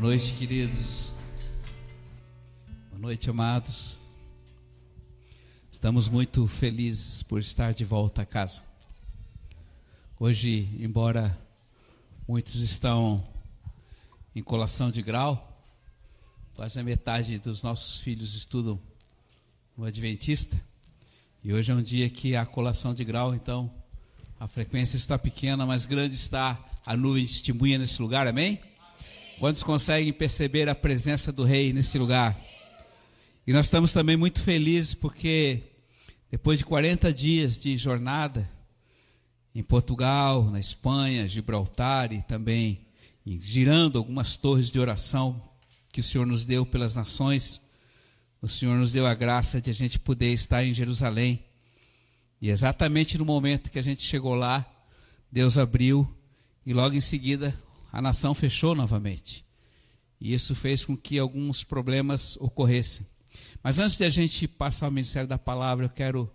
Boa noite, queridos. Boa noite, amados. Estamos muito felizes por estar de volta a casa. Hoje, embora muitos estão em colação de grau, quase a metade dos nossos filhos estudam no Adventista. E hoje é um dia que a colação de grau, então a frequência está pequena, mas grande está a nuvem de testemunha nesse lugar, amém? Quantos conseguem perceber a presença do Rei neste lugar? E nós estamos também muito felizes porque, depois de 40 dias de jornada, em Portugal, na Espanha, Gibraltar e também girando algumas torres de oração que o Senhor nos deu pelas nações, o Senhor nos deu a graça de a gente poder estar em Jerusalém. E exatamente no momento que a gente chegou lá, Deus abriu e logo em seguida a nação fechou novamente. E isso fez com que alguns problemas ocorressem. Mas antes de a gente passar ao ministério da palavra, eu quero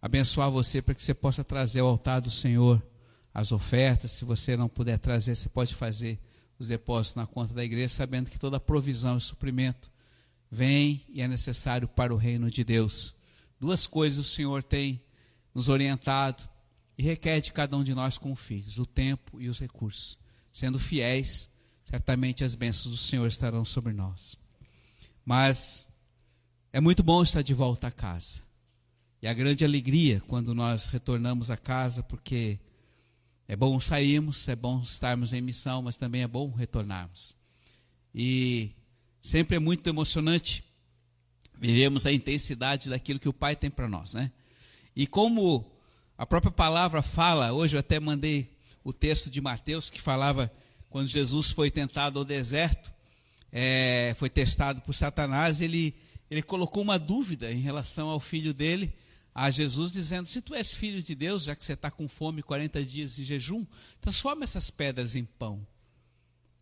abençoar você para que você possa trazer ao altar do Senhor as ofertas. Se você não puder trazer, você pode fazer os depósitos na conta da igreja, sabendo que toda provisão e suprimento vem e é necessário para o reino de Deus. Duas coisas o Senhor tem nos orientado e requer de cada um de nós como filhos: o tempo e os recursos sendo fiéis, certamente as bênçãos do Senhor estarão sobre nós. Mas é muito bom estar de volta a casa. E a grande alegria quando nós retornamos a casa, porque é bom sairmos, é bom estarmos em missão, mas também é bom retornarmos. E sempre é muito emocionante vivemos a intensidade daquilo que o Pai tem para nós, né? E como a própria palavra fala, hoje eu até mandei o texto de Mateus que falava quando Jesus foi tentado ao deserto, é, foi testado por Satanás, ele, ele colocou uma dúvida em relação ao filho dele, a Jesus, dizendo: Se tu és filho de Deus, já que você está com fome 40 dias de jejum, transforma essas pedras em pão.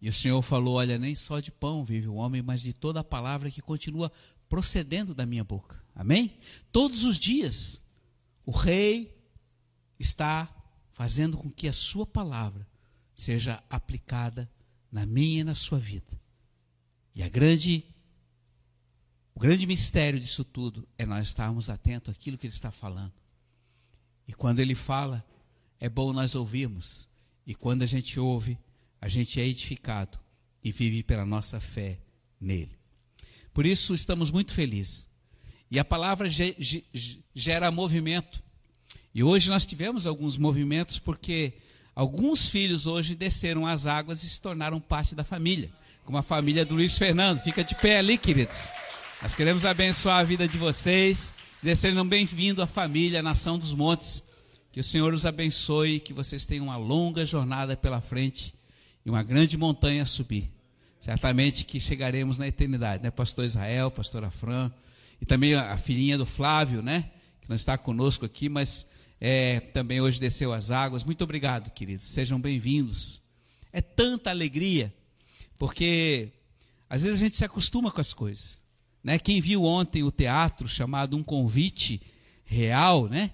E o Senhor falou: Olha, nem só de pão vive o homem, mas de toda a palavra que continua procedendo da minha boca. Amém? Todos os dias, o rei está fazendo com que a sua palavra seja aplicada na minha e na sua vida. E a grande o grande mistério disso tudo é nós estarmos atentos àquilo que ele está falando. E quando ele fala, é bom nós ouvirmos. E quando a gente ouve, a gente é edificado e vive pela nossa fé nele. Por isso estamos muito felizes. E a palavra gera movimento. E hoje nós tivemos alguns movimentos porque alguns filhos hoje desceram as águas e se tornaram parte da família, como a família do Luiz Fernando. Fica de pé ali, queridos. Nós queremos abençoar a vida de vocês, um bem-vindo à família, à nação dos montes. Que o Senhor os abençoe, que vocês tenham uma longa jornada pela frente e uma grande montanha a subir. Certamente que chegaremos na eternidade, né? Pastor Israel, pastora Fran, e também a filhinha do Flávio, né? Que não está conosco aqui, mas é, também hoje desceu as águas. Muito obrigado, queridos. Sejam bem-vindos. É tanta alegria, porque às vezes a gente se acostuma com as coisas. Né? Quem viu ontem o teatro chamado Um Convite Real, né?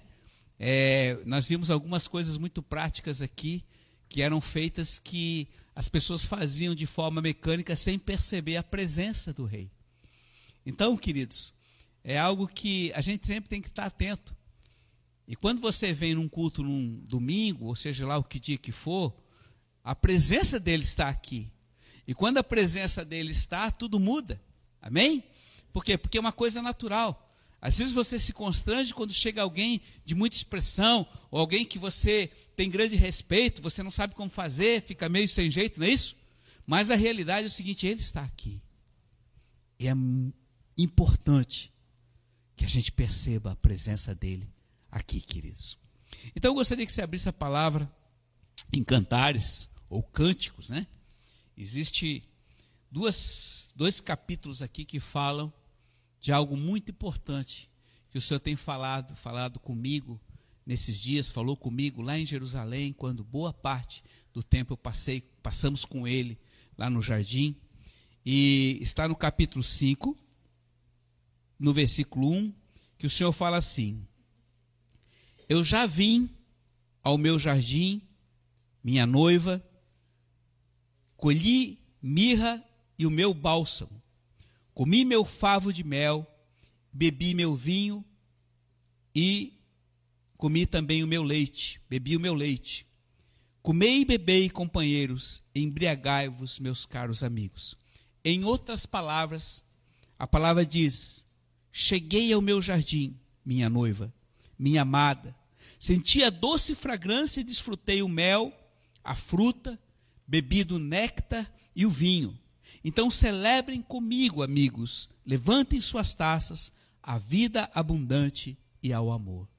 É, nós vimos algumas coisas muito práticas aqui que eram feitas que as pessoas faziam de forma mecânica sem perceber a presença do rei. Então, queridos, é algo que a gente sempre tem que estar atento. E quando você vem num culto num domingo, ou seja lá o que dia que for, a presença dele está aqui. E quando a presença dele está, tudo muda. Amém? Por quê? Porque é uma coisa natural. Às vezes você se constrange quando chega alguém de muita expressão, ou alguém que você tem grande respeito, você não sabe como fazer, fica meio sem jeito, não é isso? Mas a realidade é o seguinte: ele está aqui. E é importante que a gente perceba a presença dele aqui, queridos. Então eu gostaria que você abrisse a palavra em cantares ou cânticos, né? Existe duas, dois capítulos aqui que falam de algo muito importante que o Senhor tem falado, falado comigo nesses dias, falou comigo lá em Jerusalém, quando boa parte do tempo eu passei, passamos com ele lá no jardim. E está no capítulo 5, no versículo 1, que o Senhor fala assim: eu já vim ao meu jardim, minha noiva, colhi mirra e o meu bálsamo. Comi meu favo de mel, bebi meu vinho e comi também o meu leite, bebi o meu leite. Comei e bebei, companheiros, embriagai-vos, meus caros amigos. Em outras palavras, a palavra diz: Cheguei ao meu jardim, minha noiva, minha amada. Senti a doce fragrância e desfrutei o mel, a fruta, bebi do néctar e o vinho. Então celebrem comigo, amigos, levantem suas taças à vida abundante e ao amor.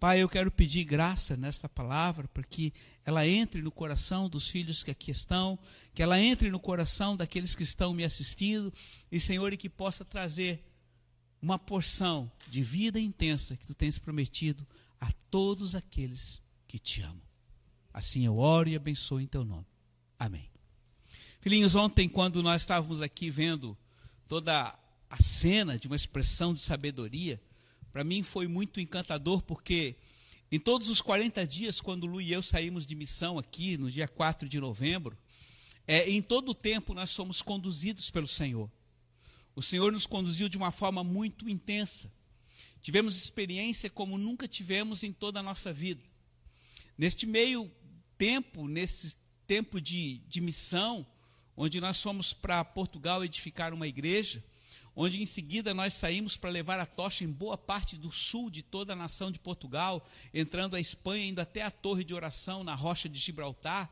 Pai, eu quero pedir graça nesta palavra para que ela entre no coração dos filhos que aqui estão, que ela entre no coração daqueles que estão me assistindo, e Senhor, e que possa trazer uma porção de vida intensa que tu tens prometido a todos aqueles que te amam. Assim eu oro e abençoo em teu nome. Amém. Filhinhos, ontem, quando nós estávamos aqui vendo toda a cena de uma expressão de sabedoria, para mim foi muito encantador, porque em todos os 40 dias, quando Lu e eu saímos de missão aqui, no dia 4 de novembro, é, em todo o tempo nós somos conduzidos pelo Senhor. O Senhor nos conduziu de uma forma muito intensa. Tivemos experiência como nunca tivemos em toda a nossa vida. Neste meio tempo, nesse tempo de, de missão, onde nós fomos para Portugal edificar uma igreja, onde em seguida nós saímos para levar a tocha em boa parte do sul de toda a nação de Portugal, entrando a Espanha, indo até a torre de oração na rocha de Gibraltar.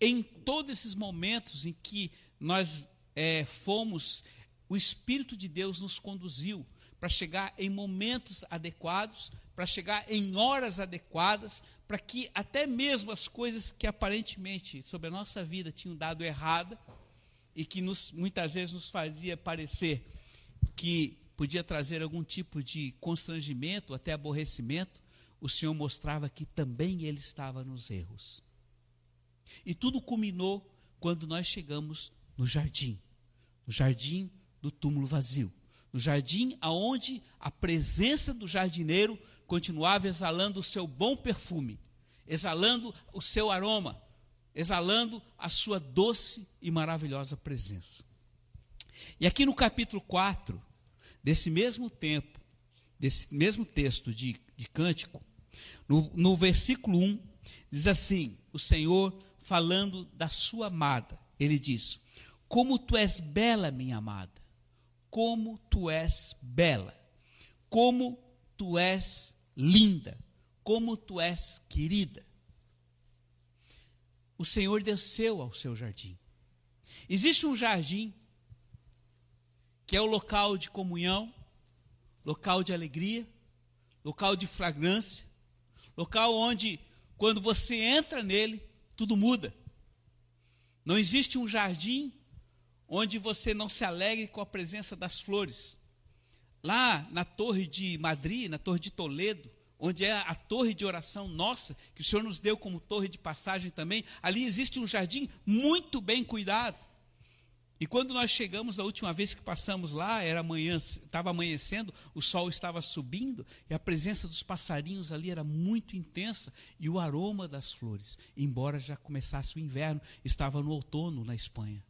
Em todos esses momentos em que nós é, fomos, o Espírito de Deus nos conduziu para chegar em momentos adequados, para chegar em horas adequadas, para que até mesmo as coisas que aparentemente sobre a nossa vida tinham dado errada e que nos, muitas vezes nos fazia parecer que podia trazer algum tipo de constrangimento, até aborrecimento, o Senhor mostrava que também ele estava nos erros. E tudo culminou quando nós chegamos no jardim, no jardim do túmulo vazio, no jardim aonde a presença do jardineiro continuava exalando o seu bom perfume, exalando o seu aroma, exalando a sua doce e maravilhosa presença. E aqui no capítulo 4, desse mesmo tempo, desse mesmo texto de, de Cântico, no, no versículo 1, diz assim: o Senhor falando da sua amada, ele diz: Como tu és bela, minha amada, como tu és bela, como tu és linda, como tu és querida. O Senhor desceu ao seu jardim. Existe um jardim que é o local de comunhão, local de alegria, local de fragrância, local onde, quando você entra nele, tudo muda. Não existe um jardim onde você não se alegre com a presença das flores. Lá na Torre de Madrid, na Torre de Toledo, onde é a torre de oração nossa, que o Senhor nos deu como torre de passagem também, ali existe um jardim muito bem cuidado. E quando nós chegamos a última vez que passamos lá, era amanhã, estava amanhecendo, o sol estava subindo e a presença dos passarinhos ali era muito intensa e o aroma das flores, embora já começasse o inverno, estava no outono na Espanha.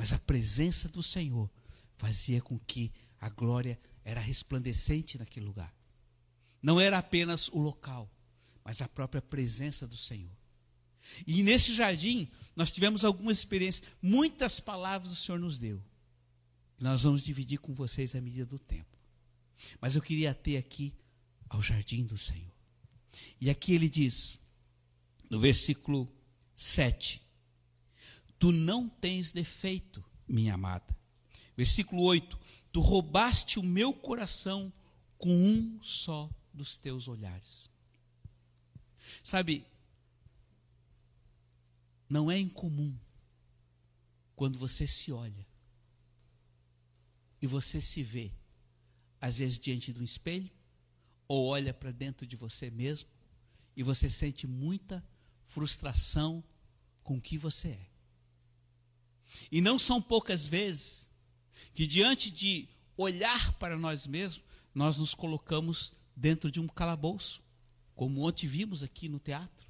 Mas a presença do Senhor fazia com que a glória era resplandecente naquele lugar. Não era apenas o local, mas a própria presença do Senhor. E nesse jardim, nós tivemos algumas experiências, muitas palavras o Senhor nos deu. E nós vamos dividir com vocês à medida do tempo. Mas eu queria ter aqui ao jardim do Senhor. E aqui ele diz, no versículo 7, Tu não tens defeito, minha amada. Versículo 8, Tu roubaste o meu coração com um só dos teus olhares. Sabe, não é incomum quando você se olha e você se vê, às vezes diante de um espelho, ou olha para dentro de você mesmo e você sente muita frustração com o que você é. E não são poucas vezes que, diante de olhar para nós mesmos, nós nos colocamos dentro de um calabouço, como ontem vimos aqui no teatro.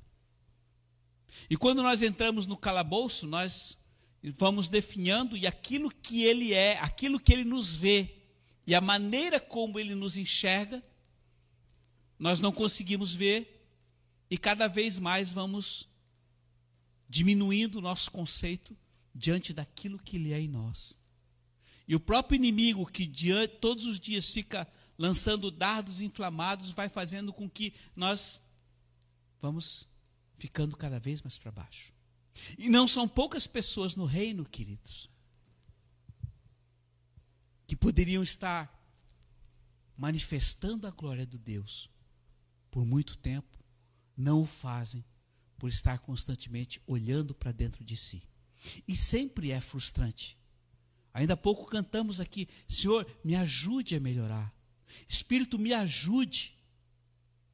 E quando nós entramos no calabouço, nós vamos definhando e aquilo que ele é, aquilo que ele nos vê e a maneira como ele nos enxerga, nós não conseguimos ver e cada vez mais vamos diminuindo o nosso conceito diante daquilo que ele é em nós. E o próprio inimigo que diante, todos os dias fica lançando dardos inflamados vai fazendo com que nós vamos ficando cada vez mais para baixo. E não são poucas pessoas no reino, queridos, que poderiam estar manifestando a glória de Deus por muito tempo, não o fazem por estar constantemente olhando para dentro de si. E sempre é frustrante. Ainda há pouco cantamos aqui: Senhor, me ajude a melhorar. Espírito, me ajude,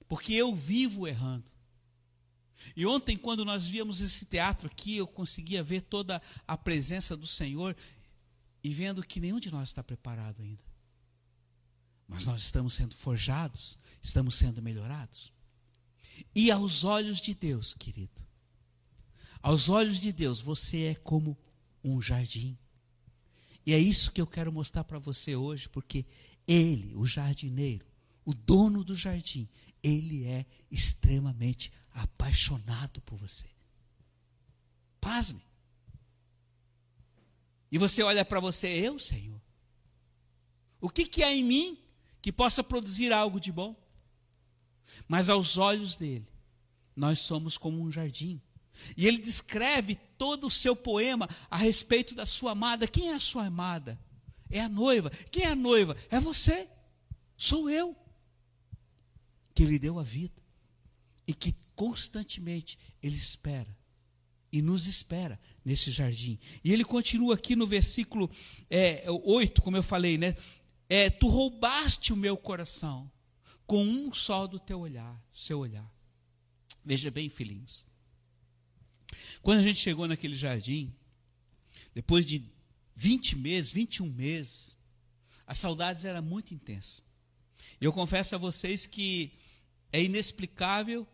porque eu vivo errando. E ontem, quando nós víamos esse teatro aqui, eu conseguia ver toda a presença do Senhor e vendo que nenhum de nós está preparado ainda. Mas nós estamos sendo forjados, estamos sendo melhorados. E aos olhos de Deus, querido, aos olhos de Deus, você é como um jardim. E é isso que eu quero mostrar para você hoje, porque Ele, o jardineiro, o dono do jardim, ele é extremamente apaixonado por você. Pasme. E você olha para você, eu, Senhor. O que, que há em mim que possa produzir algo de bom? Mas aos olhos dele, nós somos como um jardim. E ele descreve todo o seu poema a respeito da sua amada. Quem é a sua amada? É a noiva. Quem é a noiva? É você. Sou eu. Que ele deu a vida. E que constantemente ele espera. E nos espera nesse jardim. E ele continua aqui no versículo é, 8, como eu falei, né? É, tu roubaste o meu coração com um só do teu olhar, seu olhar. Veja bem, filhinhos. Quando a gente chegou naquele jardim, depois de 20 meses, 21 meses, as saudades eram muito intensas. Eu confesso a vocês que é inexplicável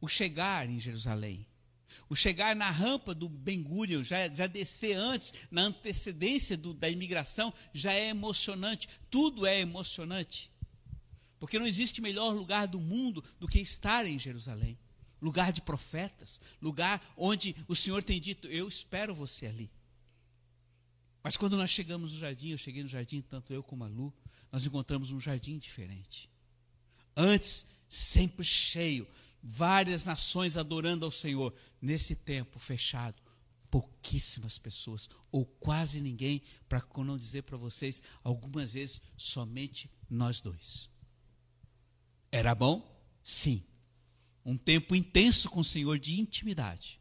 o chegar em Jerusalém. O chegar na rampa do Ben Gurion, já, já descer antes, na antecedência do, da imigração, já é emocionante. Tudo é emocionante. Porque não existe melhor lugar do mundo do que estar em Jerusalém lugar de profetas, lugar onde o Senhor tem dito: Eu espero você ali. Mas quando nós chegamos no jardim, eu cheguei no jardim, tanto eu como a Lu, nós encontramos um jardim diferente. Antes, sempre cheio, várias nações adorando ao Senhor. Nesse tempo fechado, pouquíssimas pessoas, ou quase ninguém, para não dizer para vocês, algumas vezes somente nós dois. Era bom? Sim um tempo intenso com o Senhor de intimidade,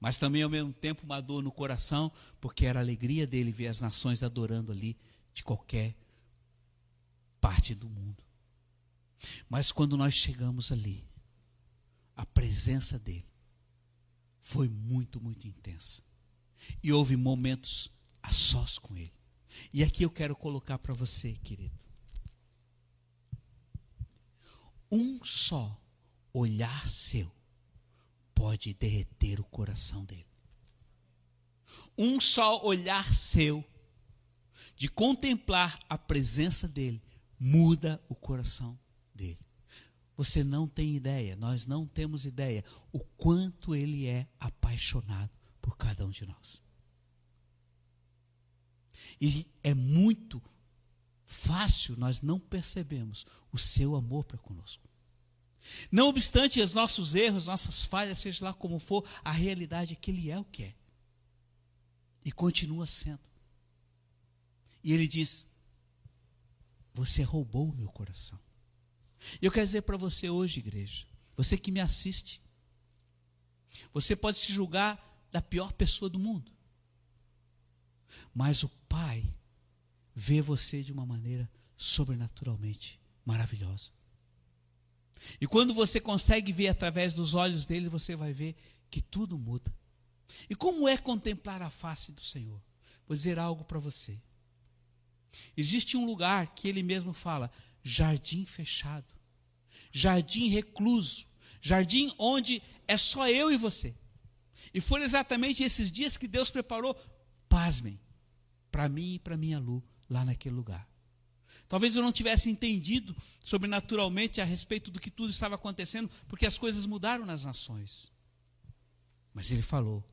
mas também ao mesmo tempo uma dor no coração, porque era a alegria dele ver as nações adorando ali de qualquer parte do mundo. Mas quando nós chegamos ali, a presença dele foi muito, muito intensa. E houve momentos a sós com ele. E aqui eu quero colocar para você, querido. Um só olhar seu pode derreter o coração dele. Um só olhar seu, de contemplar a presença dele, muda o coração dele. Você não tem ideia, nós não temos ideia o quanto ele é apaixonado por cada um de nós. E é muito fácil nós não percebemos o seu amor para conosco. Não obstante os nossos erros, nossas falhas, seja lá como for, a realidade é que Ele é o que é. E continua sendo. E Ele diz: Você roubou o meu coração. E eu quero dizer para você hoje, igreja, você que me assiste, você pode se julgar da pior pessoa do mundo, mas o Pai vê você de uma maneira sobrenaturalmente maravilhosa. E quando você consegue ver através dos olhos dele, você vai ver que tudo muda. E como é contemplar a face do Senhor? Vou dizer algo para você. Existe um lugar que ele mesmo fala: jardim fechado, jardim recluso, jardim onde é só eu e você. E foram exatamente esses dias que Deus preparou, pasmem, para mim e para minha Lu, lá naquele lugar. Talvez eu não tivesse entendido sobrenaturalmente a respeito do que tudo estava acontecendo, porque as coisas mudaram nas nações. Mas ele falou: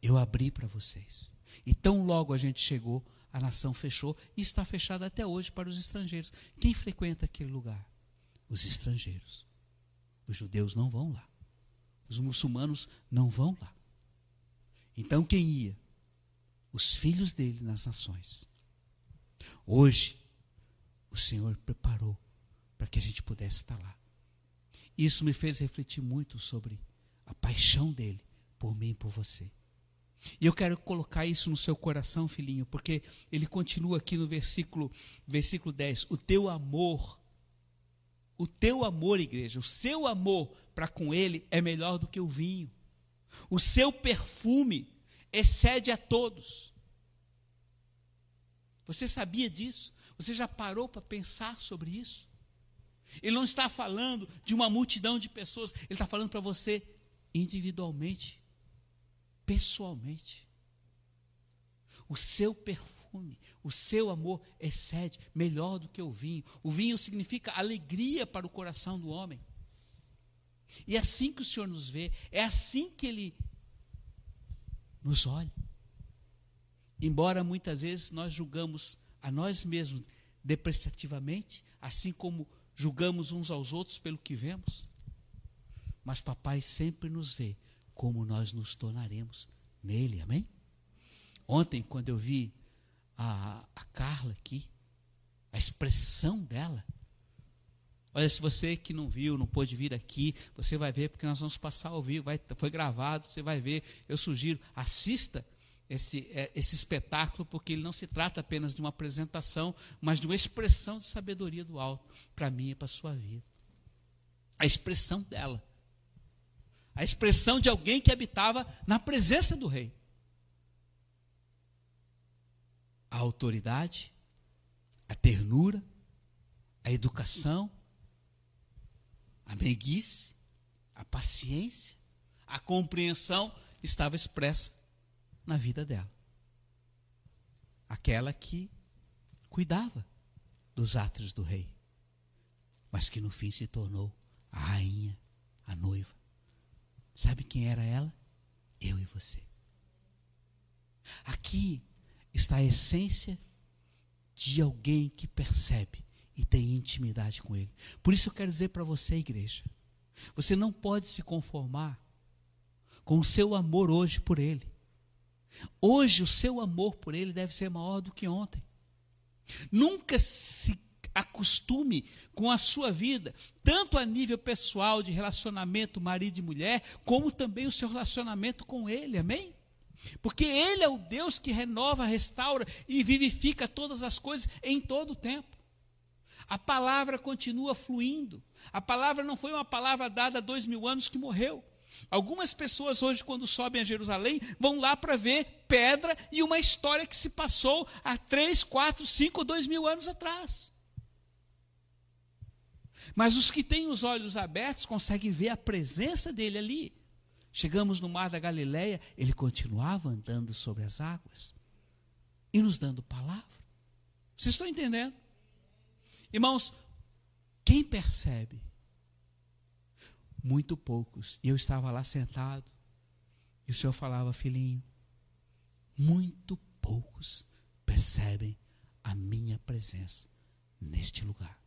Eu abri para vocês. E tão logo a gente chegou, a nação fechou e está fechada até hoje para os estrangeiros. Quem frequenta aquele lugar? Os estrangeiros. Os judeus não vão lá. Os muçulmanos não vão lá. Então quem ia? Os filhos dele nas nações. Hoje, o Senhor preparou para que a gente pudesse estar lá. Isso me fez refletir muito sobre a paixão dele por mim e por você. E eu quero colocar isso no seu coração, filhinho, porque ele continua aqui no versículo, versículo 10: O teu amor, o teu amor, igreja, o seu amor para com ele é melhor do que o vinho. O seu perfume excede a todos. Você sabia disso? Você já parou para pensar sobre isso? Ele não está falando de uma multidão de pessoas, ele está falando para você individualmente, pessoalmente. O seu perfume, o seu amor excede melhor do que o vinho. O vinho significa alegria para o coração do homem. E é assim que o Senhor nos vê, é assim que Ele nos olha. Embora muitas vezes nós julgamos a nós mesmos depreciativamente, assim como julgamos uns aos outros pelo que vemos. Mas papai sempre nos vê como nós nos tornaremos nele, amém? Ontem, quando eu vi a, a Carla aqui, a expressão dela, Olha, se você que não viu, não pôde vir aqui, você vai ver, porque nós vamos passar ao vivo, vai, foi gravado, você vai ver. Eu sugiro, assista esse, é, esse espetáculo, porque ele não se trata apenas de uma apresentação, mas de uma expressão de sabedoria do alto, para mim e para a sua vida. A expressão dela. A expressão de alguém que habitava na presença do rei. A autoridade, a ternura, a educação, a meiguice, a paciência, a compreensão estava expressa na vida dela. Aquela que cuidava dos atos do rei, mas que no fim se tornou a rainha, a noiva. Sabe quem era ela? Eu e você. Aqui está a essência de alguém que percebe e tem intimidade com Ele. Por isso eu quero dizer para você, igreja, você não pode se conformar com o seu amor hoje por Ele. Hoje o seu amor por ele deve ser maior do que ontem. Nunca se acostume com a sua vida, tanto a nível pessoal de relacionamento marido e mulher, como também o seu relacionamento com ele. Amém? Porque ele é o Deus que renova, restaura e vivifica todas as coisas em todo o tempo. A palavra continua fluindo. A palavra não foi uma palavra dada há dois mil anos que morreu. Algumas pessoas hoje, quando sobem a Jerusalém, vão lá para ver pedra e uma história que se passou há 3, 4, 5, 2 mil anos atrás. Mas os que têm os olhos abertos conseguem ver a presença dele ali. Chegamos no mar da Galileia, ele continuava andando sobre as águas e nos dando palavra. Vocês estão entendendo? Irmãos, quem percebe muito poucos. E eu estava lá sentado, e o Senhor falava, filhinho, muito poucos percebem a minha presença neste lugar.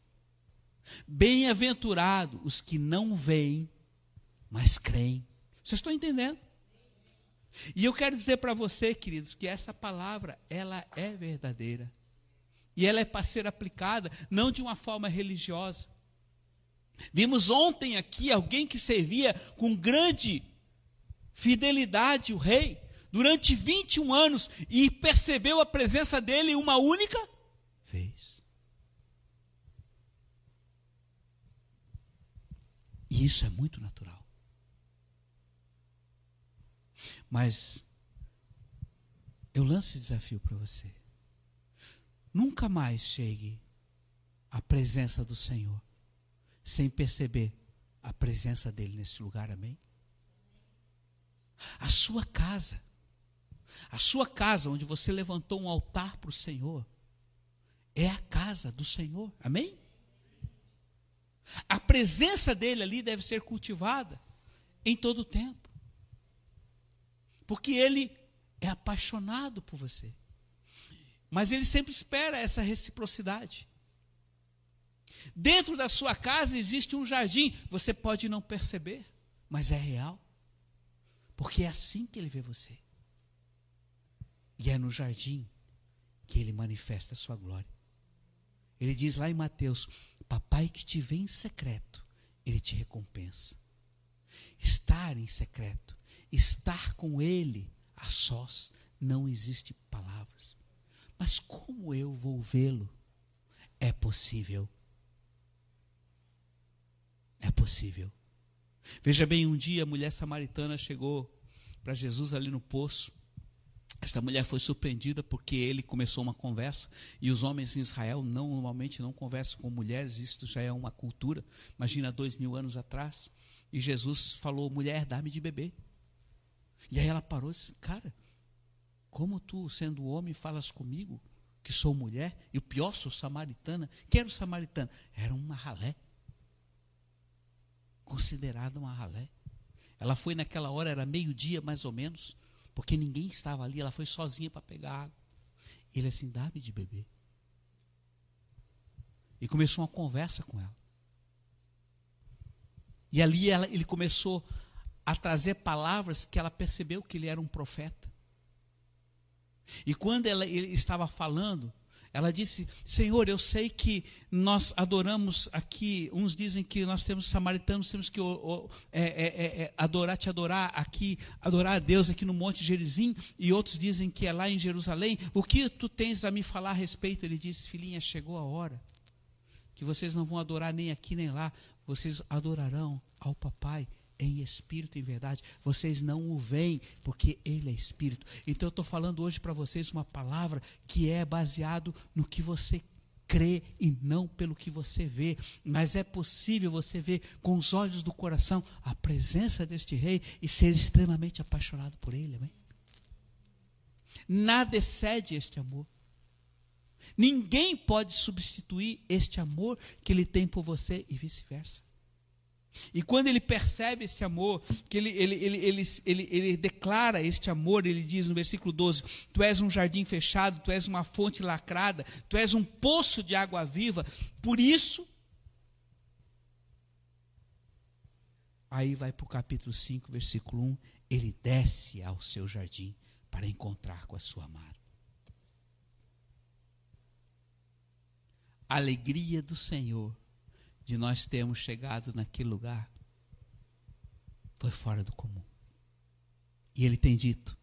Bem-aventurado os que não veem, mas creem. Vocês estão entendendo? E eu quero dizer para você, queridos, que essa palavra, ela é verdadeira. E ela é para ser aplicada não de uma forma religiosa, Vimos ontem aqui alguém que servia com grande fidelidade o rei durante 21 anos e percebeu a presença dele uma única vez. E isso é muito natural. Mas eu lanço esse desafio para você. Nunca mais chegue à presença do Senhor sem perceber a presença dele nesse lugar, amém? A sua casa, a sua casa onde você levantou um altar para o Senhor, é a casa do Senhor, amém? A presença dele ali deve ser cultivada em todo o tempo, porque ele é apaixonado por você, mas ele sempre espera essa reciprocidade. Dentro da sua casa existe um jardim, você pode não perceber, mas é real. Porque é assim que ele vê você. E é no jardim que ele manifesta a sua glória. Ele diz lá em Mateus: Papai que te vê em secreto, ele te recompensa. Estar em secreto, estar com ele a sós, não existe palavras. Mas como eu vou vê-lo? É possível é possível. Veja bem, um dia a mulher samaritana chegou para Jesus ali no poço. Essa mulher foi surpreendida porque ele começou uma conversa e os homens em Israel não, normalmente não conversam com mulheres, isso já é uma cultura. Imagina dois mil anos atrás. E Jesus falou: mulher, dá-me de beber. E aí ela parou e disse: cara, como tu, sendo homem, falas comigo, que sou mulher, e o pior, sou samaritana. Quem era o samaritano? Era uma ralé considerada uma ralé. Ela foi naquela hora, era meio-dia mais ou menos, porque ninguém estava ali, ela foi sozinha para pegar água. Ele assim, dá-me de beber. E começou uma conversa com ela. E ali ela, ele começou a trazer palavras que ela percebeu que ele era um profeta. E quando ela, ele estava falando, ela disse: Senhor, eu sei que nós adoramos aqui. Uns dizem que nós temos samaritanos, temos que é, é, é, é, adorar, te adorar aqui, adorar a Deus aqui no Monte Gerizim. E outros dizem que é lá em Jerusalém. O que tu tens a me falar a respeito? Ele disse: Filhinha, chegou a hora que vocês não vão adorar nem aqui nem lá. Vocês adorarão ao Papai em espírito e em verdade. Vocês não o veem, porque ele é espírito. Então eu estou falando hoje para vocês uma palavra que é baseado no que você crê e não pelo que você vê. Mas é possível você ver com os olhos do coração a presença deste rei e ser extremamente apaixonado por ele. Amém? Nada excede este amor. Ninguém pode substituir este amor que ele tem por você e vice-versa. E quando ele percebe este amor, que ele, ele, ele, ele, ele, ele declara este amor, ele diz no versículo 12: Tu és um jardim fechado, tu és uma fonte lacrada, tu és um poço de água viva, por isso. Aí vai para o capítulo 5, versículo 1: Ele desce ao seu jardim para encontrar com a sua amada. Alegria do Senhor de nós termos chegado naquele lugar foi fora do comum. E ele tem dito: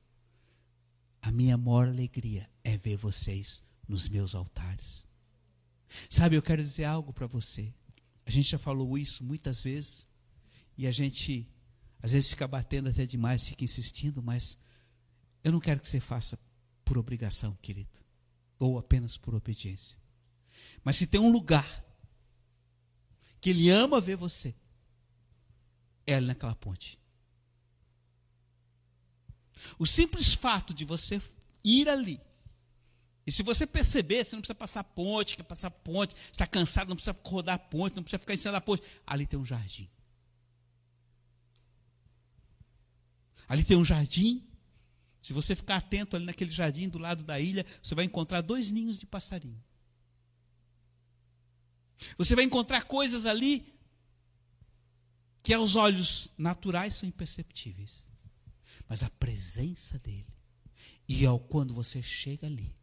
a minha maior alegria é ver vocês nos meus altares. Sabe, eu quero dizer algo para você. A gente já falou isso muitas vezes e a gente às vezes fica batendo até demais, fica insistindo, mas eu não quero que você faça por obrigação, querido, ou apenas por obediência. Mas se tem um lugar que Ele ama ver você, é ali naquela ponte. O simples fato de você ir ali, e se você perceber, você não precisa passar ponte, quer passar ponte, está cansado, não precisa rodar ponte, não precisa ficar em cima da ponte. Ali tem um jardim. Ali tem um jardim. Se você ficar atento ali naquele jardim do lado da ilha, você vai encontrar dois ninhos de passarinho. Você vai encontrar coisas ali que aos olhos naturais são imperceptíveis. Mas a presença dele, e ao quando você chega ali,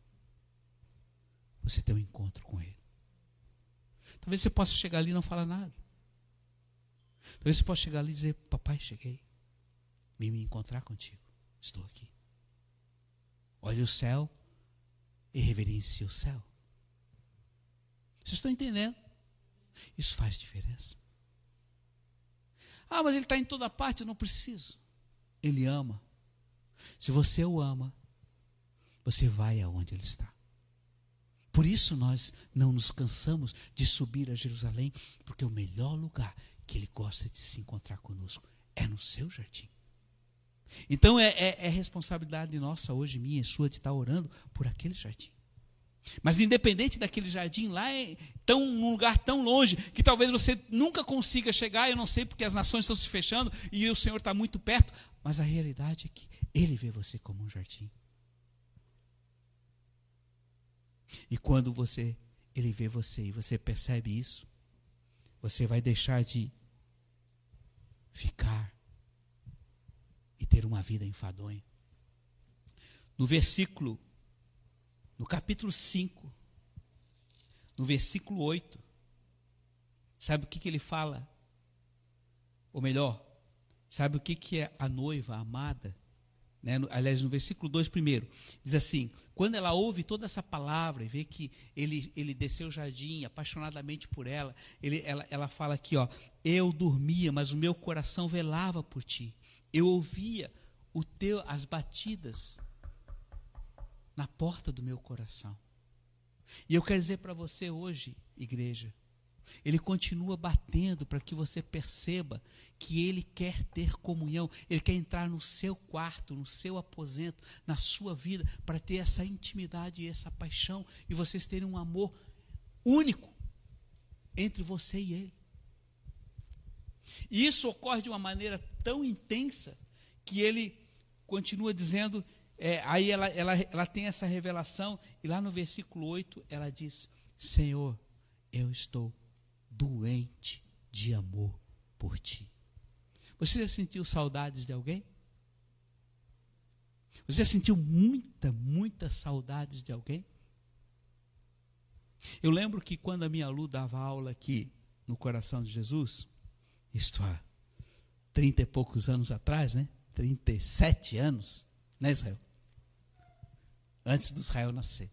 você tem um encontro com ele. Talvez você possa chegar ali e não falar nada. Talvez você possa chegar ali e dizer: Papai, cheguei. Vim me encontrar contigo. Estou aqui. Olhe o céu e reverencie o céu. Vocês estão entendendo? Isso faz diferença. Ah, mas ele está em toda parte, eu não preciso. Ele ama. Se você o ama, você vai aonde ele está. Por isso nós não nos cansamos de subir a Jerusalém, porque o melhor lugar que ele gosta de se encontrar conosco é no seu jardim. Então é, é, é responsabilidade nossa hoje, minha e sua, de estar orando por aquele jardim. Mas independente daquele jardim lá, é tão, um lugar tão longe, que talvez você nunca consiga chegar, eu não sei porque as nações estão se fechando e o Senhor está muito perto, mas a realidade é que Ele vê você como um jardim. E quando você, Ele vê você e você percebe isso, você vai deixar de ficar e ter uma vida enfadonha. No versículo no capítulo 5, no versículo 8, sabe o que, que ele fala? Ou melhor, sabe o que, que é a noiva amada? Né? Aliás, no versículo 2 primeiro, diz assim: quando ela ouve toda essa palavra e vê que ele, ele desceu o jardim apaixonadamente por ela, ele, ela, ela fala aqui: ó, eu dormia, mas o meu coração velava por ti. Eu ouvia o teu, as batidas na porta do meu coração. E eu quero dizer para você hoje, igreja, ele continua batendo para que você perceba que ele quer ter comunhão, ele quer entrar no seu quarto, no seu aposento, na sua vida, para ter essa intimidade e essa paixão e vocês terem um amor único entre você e ele. E isso ocorre de uma maneira tão intensa que ele continua dizendo é, aí ela, ela, ela tem essa revelação, e lá no versículo 8 ela diz: Senhor, eu estou doente de amor por ti. Você já sentiu saudades de alguém? Você já sentiu muita, muita saudades de alguém? Eu lembro que quando a minha Lu dava aula aqui no coração de Jesus, isto há trinta e poucos anos atrás, né? 37 anos, né, Israel? antes do Israel nascer.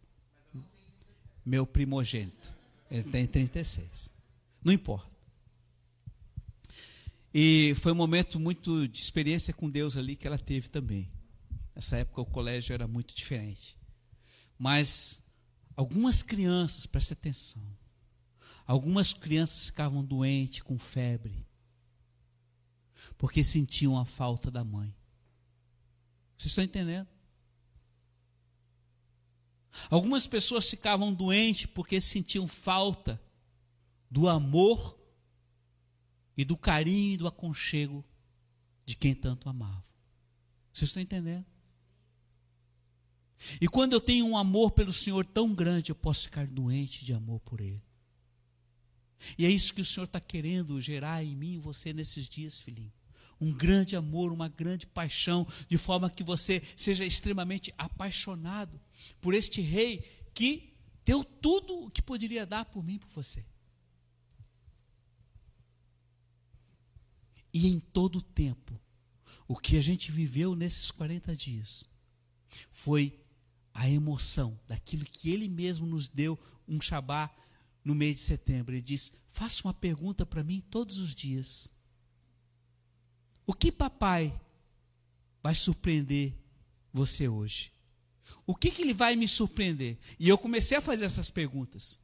Meu primogênito. Ele tem 36. Não importa. E foi um momento muito de experiência com Deus ali que ela teve também. Nessa época o colégio era muito diferente. Mas algumas crianças, preste atenção, algumas crianças ficavam doentes com febre, porque sentiam a falta da mãe. Vocês estão entendendo? Algumas pessoas ficavam doentes porque sentiam falta do amor e do carinho e do aconchego de quem tanto amava. Vocês estão entendendo? E quando eu tenho um amor pelo Senhor tão grande, eu posso ficar doente de amor por Ele. E é isso que o Senhor está querendo gerar em mim e você nesses dias, filhinho um grande amor, uma grande paixão, de forma que você seja extremamente apaixonado por este rei que deu tudo o que poderia dar por mim, por você. E em todo o tempo, o que a gente viveu nesses 40 dias foi a emoção daquilo que ele mesmo nos deu um Shabá no mês de setembro. Ele diz: Faça uma pergunta para mim todos os dias. O que papai vai surpreender você hoje? O que, que ele vai me surpreender? E eu comecei a fazer essas perguntas.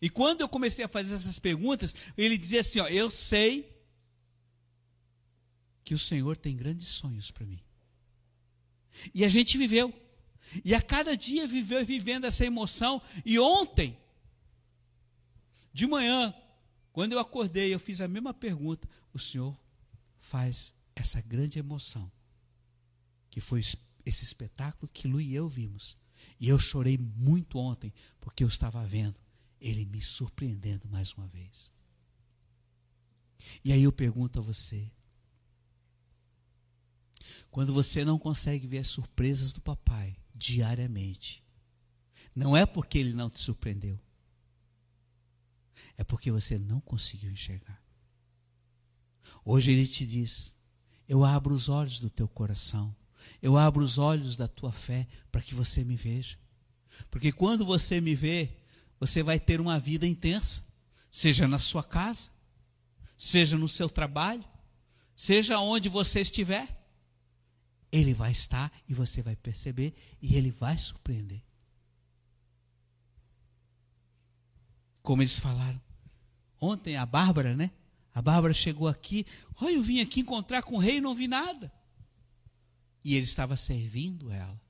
E quando eu comecei a fazer essas perguntas, ele dizia assim: ó, Eu sei que o Senhor tem grandes sonhos para mim. E a gente viveu. E a cada dia viveu vivendo essa emoção. E ontem, de manhã, quando eu acordei, eu fiz a mesma pergunta. O Senhor faz essa grande emoção, que foi esse espetáculo que Lu e eu vimos. E eu chorei muito ontem, porque eu estava vendo ele me surpreendendo mais uma vez. E aí eu pergunto a você: quando você não consegue ver as surpresas do papai diariamente, não é porque ele não te surpreendeu, é porque você não conseguiu enxergar. Hoje ele te diz: Eu abro os olhos do teu coração, eu abro os olhos da tua fé para que você me veja. Porque quando você me vê, você vai ter uma vida intensa, seja na sua casa, seja no seu trabalho, seja onde você estiver. Ele vai estar e você vai perceber e ele vai surpreender. Como eles falaram ontem, a Bárbara, né? A Bárbara chegou aqui, olha, eu vim aqui encontrar com o rei e não vi nada. e ele estava servindo ela.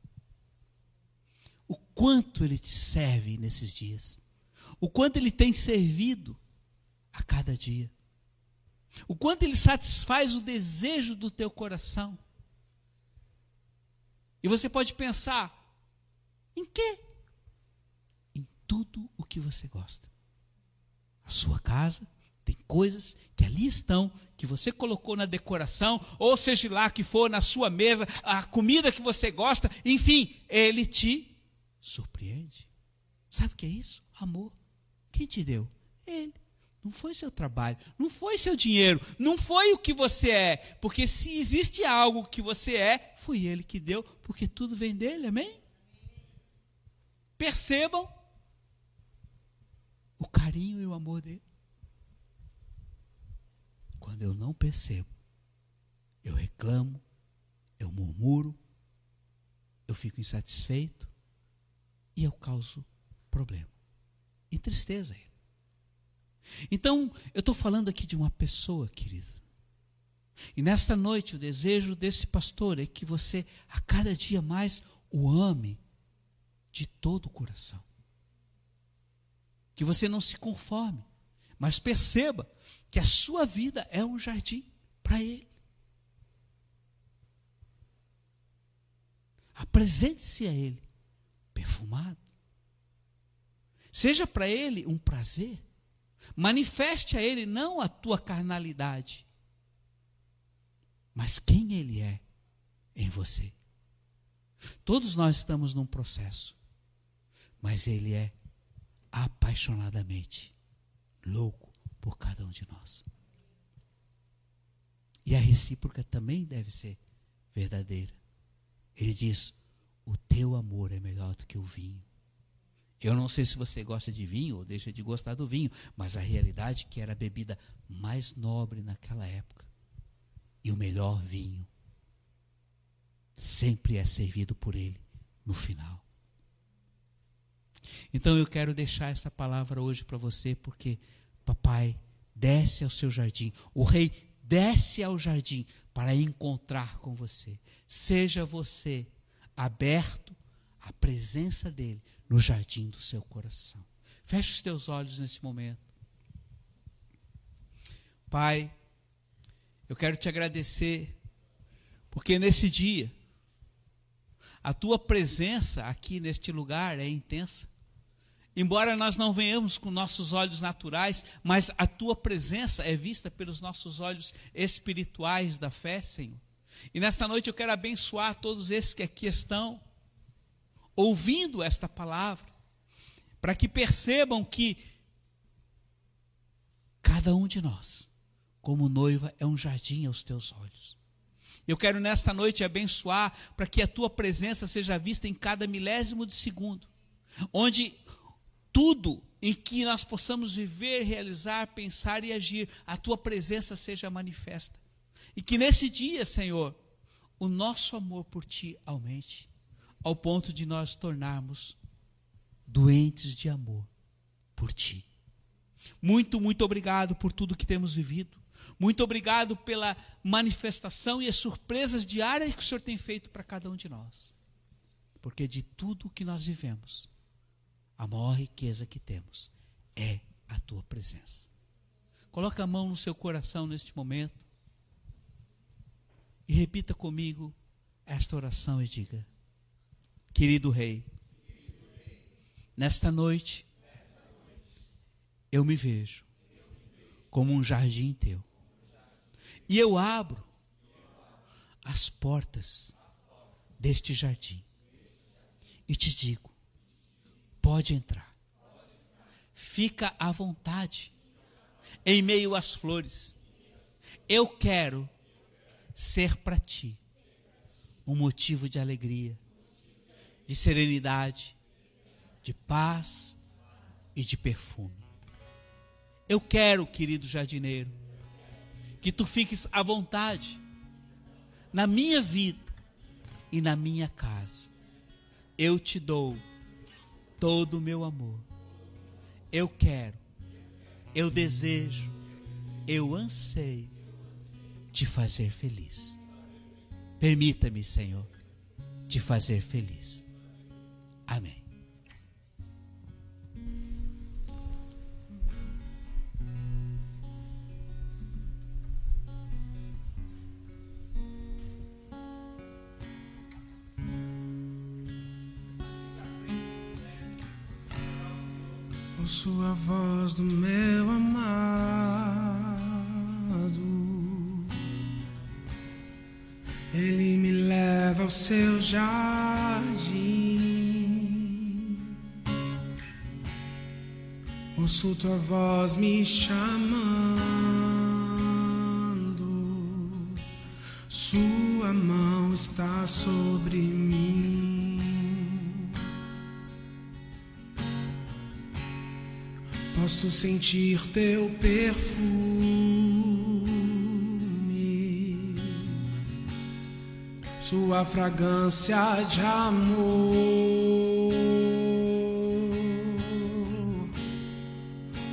O quanto ele te serve nesses dias. O quanto ele tem servido a cada dia. O quanto ele satisfaz o desejo do teu coração. E você pode pensar: em quê? Em tudo o que você gosta. A sua casa tem coisas que ali estão, que você colocou na decoração, ou seja lá que for na sua mesa, a comida que você gosta, enfim, ele te surpreende. Sabe o que é isso? Amor. Quem te deu? Ele. Não foi seu trabalho, não foi seu dinheiro, não foi o que você é. Porque se existe algo que você é, foi ele que deu, porque tudo vem dele, amém? Percebam o carinho e o amor dele. Quando eu não percebo, eu reclamo, eu murmuro, eu fico insatisfeito e eu causo problema e tristeza. Então, eu estou falando aqui de uma pessoa, querido. E nesta noite, o desejo desse pastor é que você, a cada dia mais, o ame de todo o coração. Que você não se conforme, mas perceba que a sua vida é um jardim para Ele. Apresente-se a Ele perfumado. Seja para Ele um prazer Manifeste a Ele não a tua carnalidade, mas quem Ele é em você. Todos nós estamos num processo, mas Ele é apaixonadamente louco um de nós. E a recíproca também deve ser verdadeira. Ele diz: O teu amor é melhor do que o vinho. Eu não sei se você gosta de vinho ou deixa de gostar do vinho, mas a realidade é que era a bebida mais nobre naquela época. E o melhor vinho sempre é servido por ele no final. Então eu quero deixar essa palavra hoje para você, porque papai desce ao seu jardim, o rei desce ao jardim para encontrar com você. Seja você aberto à presença dele no jardim do seu coração. Feche os teus olhos nesse momento. Pai, eu quero te agradecer, porque nesse dia, a tua presença aqui neste lugar é intensa. Embora nós não venhamos com nossos olhos naturais, mas a tua presença é vista pelos nossos olhos espirituais da fé, Senhor. E nesta noite eu quero abençoar todos esses que aqui estão ouvindo esta palavra, para que percebam que cada um de nós, como noiva, é um jardim aos teus olhos. Eu quero nesta noite abençoar para que a tua presença seja vista em cada milésimo de segundo, onde tudo em que nós possamos viver, realizar, pensar e agir, a tua presença seja manifesta. E que nesse dia, Senhor, o nosso amor por ti aumente ao ponto de nós tornarmos doentes de amor por Ti. Muito, muito obrigado por tudo que temos vivido. Muito obrigado pela manifestação e as surpresas diárias que o Senhor tem feito para cada um de nós. Porque de tudo que nós vivemos, a maior riqueza que temos é a tua presença. Coloca a mão no seu coração neste momento e repita comigo esta oração e diga: Querido Rei, nesta noite eu me vejo como um jardim teu. E eu abro as portas deste jardim e te digo: pode entrar. Fica à vontade em meio às flores. Eu quero ser para ti um motivo de alegria de serenidade, de paz e de perfume. Eu quero, querido jardineiro, que tu fiques à vontade na minha vida e na minha casa. Eu te dou todo o meu amor. Eu quero, eu desejo, eu anseio te fazer feliz. Permita-me, Senhor, te fazer feliz. Amém. Voz do meu amado. Ele me leva ao seu jardim. Ouço tua voz me chamando. Sua mão está sobre mim. Posso sentir teu perfume, sua fragrância de amor.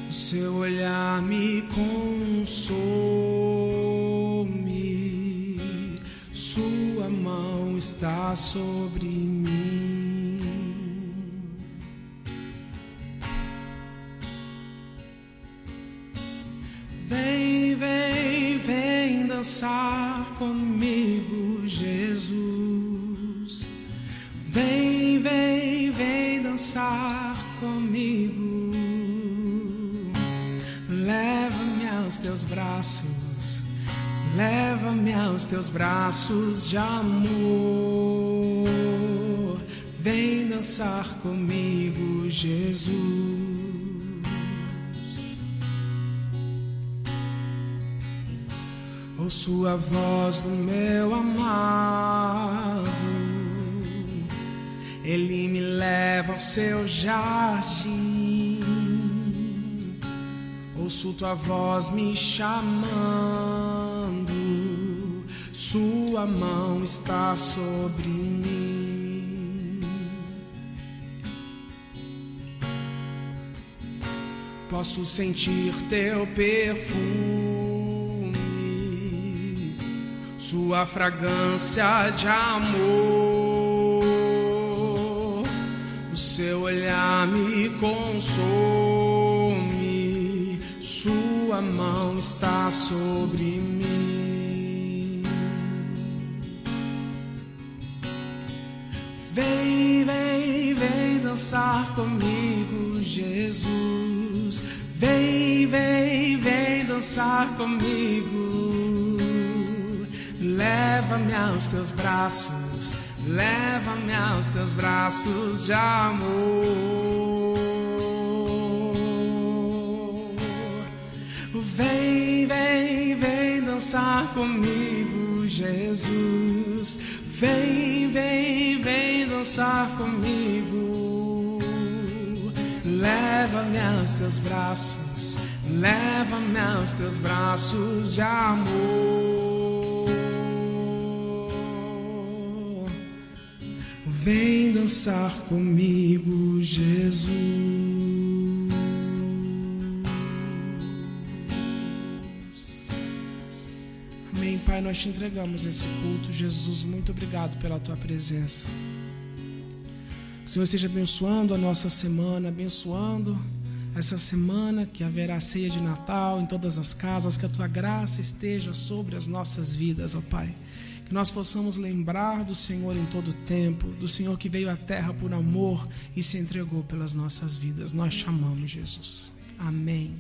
O seu olhar me consome, sua mão está sobre teus braços de amor. Vem dançar comigo, Jesus. Ouço a voz do meu amado, ele me leva ao seu jardim. Ouço tua voz me chamando, sua mão está sobre mim. Posso sentir teu perfume sua fragrância de amor. O seu olhar me consome, sua mão está sobre mim. Vem, vem, vem dançar comigo, Jesus. Vem, vem, vem dançar comigo. Leva-me aos teus braços, leva-me aos teus braços de amor. Vem, vem, vem dançar comigo, Jesus. Vem, vem, dançar comigo. Leva-me aos teus braços, leva-me aos teus braços de amor. Vem dançar comigo, Jesus. Pai, nós te entregamos esse culto, Jesus. Muito obrigado pela tua presença. O Senhor esteja abençoando a nossa semana, abençoando essa semana que haverá ceia de Natal em todas as casas, que a tua graça esteja sobre as nossas vidas, ó Pai. Que nós possamos lembrar do Senhor em todo o tempo, do Senhor que veio à terra por amor e se entregou pelas nossas vidas. Nós chamamos Jesus. Amém.